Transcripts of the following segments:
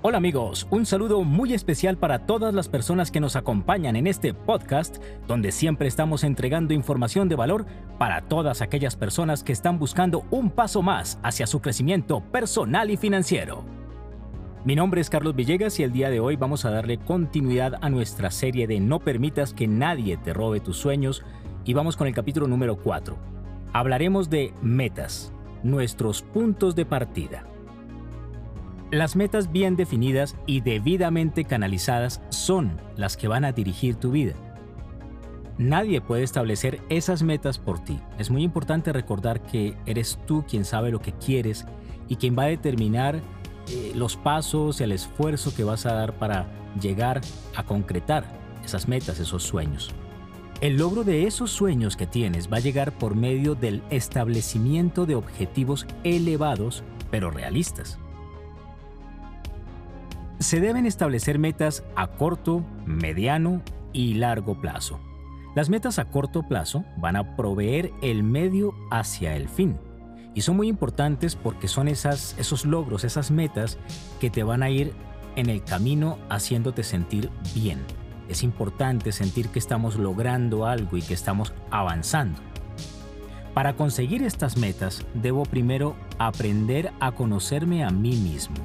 Hola amigos, un saludo muy especial para todas las personas que nos acompañan en este podcast, donde siempre estamos entregando información de valor para todas aquellas personas que están buscando un paso más hacia su crecimiento personal y financiero. Mi nombre es Carlos Villegas y el día de hoy vamos a darle continuidad a nuestra serie de No permitas que nadie te robe tus sueños y vamos con el capítulo número 4. Hablaremos de metas, nuestros puntos de partida. Las metas bien definidas y debidamente canalizadas son las que van a dirigir tu vida. Nadie puede establecer esas metas por ti. Es muy importante recordar que eres tú quien sabe lo que quieres y quien va a determinar eh, los pasos y el esfuerzo que vas a dar para llegar a concretar esas metas, esos sueños. El logro de esos sueños que tienes va a llegar por medio del establecimiento de objetivos elevados pero realistas. Se deben establecer metas a corto, mediano y largo plazo. Las metas a corto plazo van a proveer el medio hacia el fin. Y son muy importantes porque son esas, esos logros, esas metas que te van a ir en el camino haciéndote sentir bien. Es importante sentir que estamos logrando algo y que estamos avanzando. Para conseguir estas metas debo primero aprender a conocerme a mí mismo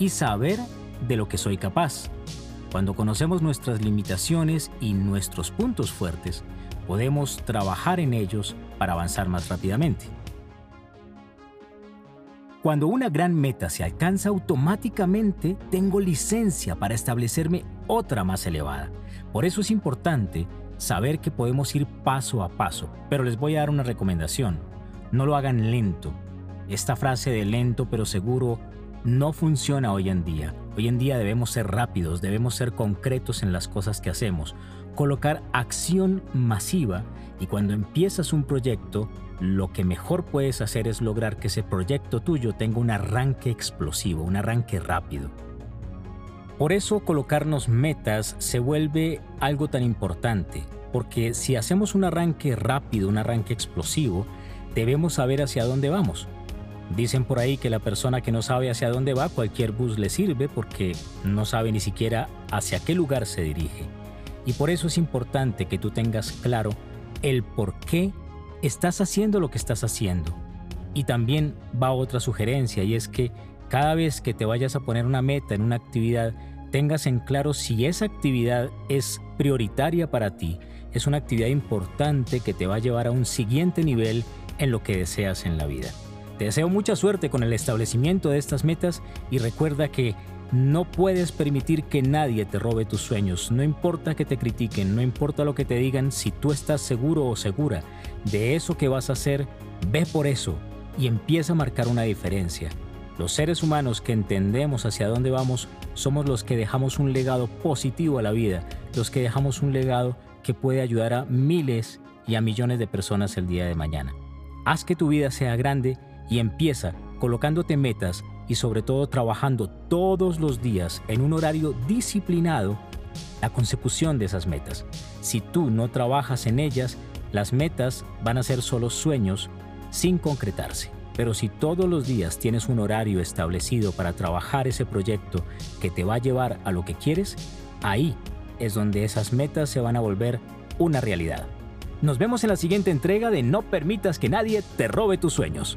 y saber de lo que soy capaz. Cuando conocemos nuestras limitaciones y nuestros puntos fuertes, podemos trabajar en ellos para avanzar más rápidamente. Cuando una gran meta se alcanza automáticamente, tengo licencia para establecerme otra más elevada. Por eso es importante saber que podemos ir paso a paso, pero les voy a dar una recomendación. No lo hagan lento. Esta frase de lento pero seguro no funciona hoy en día. Hoy en día debemos ser rápidos, debemos ser concretos en las cosas que hacemos, colocar acción masiva y cuando empiezas un proyecto, lo que mejor puedes hacer es lograr que ese proyecto tuyo tenga un arranque explosivo, un arranque rápido. Por eso colocarnos metas se vuelve algo tan importante, porque si hacemos un arranque rápido, un arranque explosivo, debemos saber hacia dónde vamos. Dicen por ahí que la persona que no sabe hacia dónde va, cualquier bus le sirve porque no sabe ni siquiera hacia qué lugar se dirige. Y por eso es importante que tú tengas claro el por qué estás haciendo lo que estás haciendo. Y también va otra sugerencia y es que cada vez que te vayas a poner una meta en una actividad, tengas en claro si esa actividad es prioritaria para ti, es una actividad importante que te va a llevar a un siguiente nivel en lo que deseas en la vida. Te deseo mucha suerte con el establecimiento de estas metas y recuerda que no puedes permitir que nadie te robe tus sueños, no importa que te critiquen, no importa lo que te digan, si tú estás seguro o segura de eso que vas a hacer, ve por eso y empieza a marcar una diferencia. Los seres humanos que entendemos hacia dónde vamos somos los que dejamos un legado positivo a la vida, los que dejamos un legado que puede ayudar a miles y a millones de personas el día de mañana. Haz que tu vida sea grande y empieza colocándote metas y sobre todo trabajando todos los días en un horario disciplinado la consecución de esas metas. Si tú no trabajas en ellas, las metas van a ser solo sueños sin concretarse. Pero si todos los días tienes un horario establecido para trabajar ese proyecto que te va a llevar a lo que quieres, ahí es donde esas metas se van a volver una realidad. Nos vemos en la siguiente entrega de No permitas que nadie te robe tus sueños.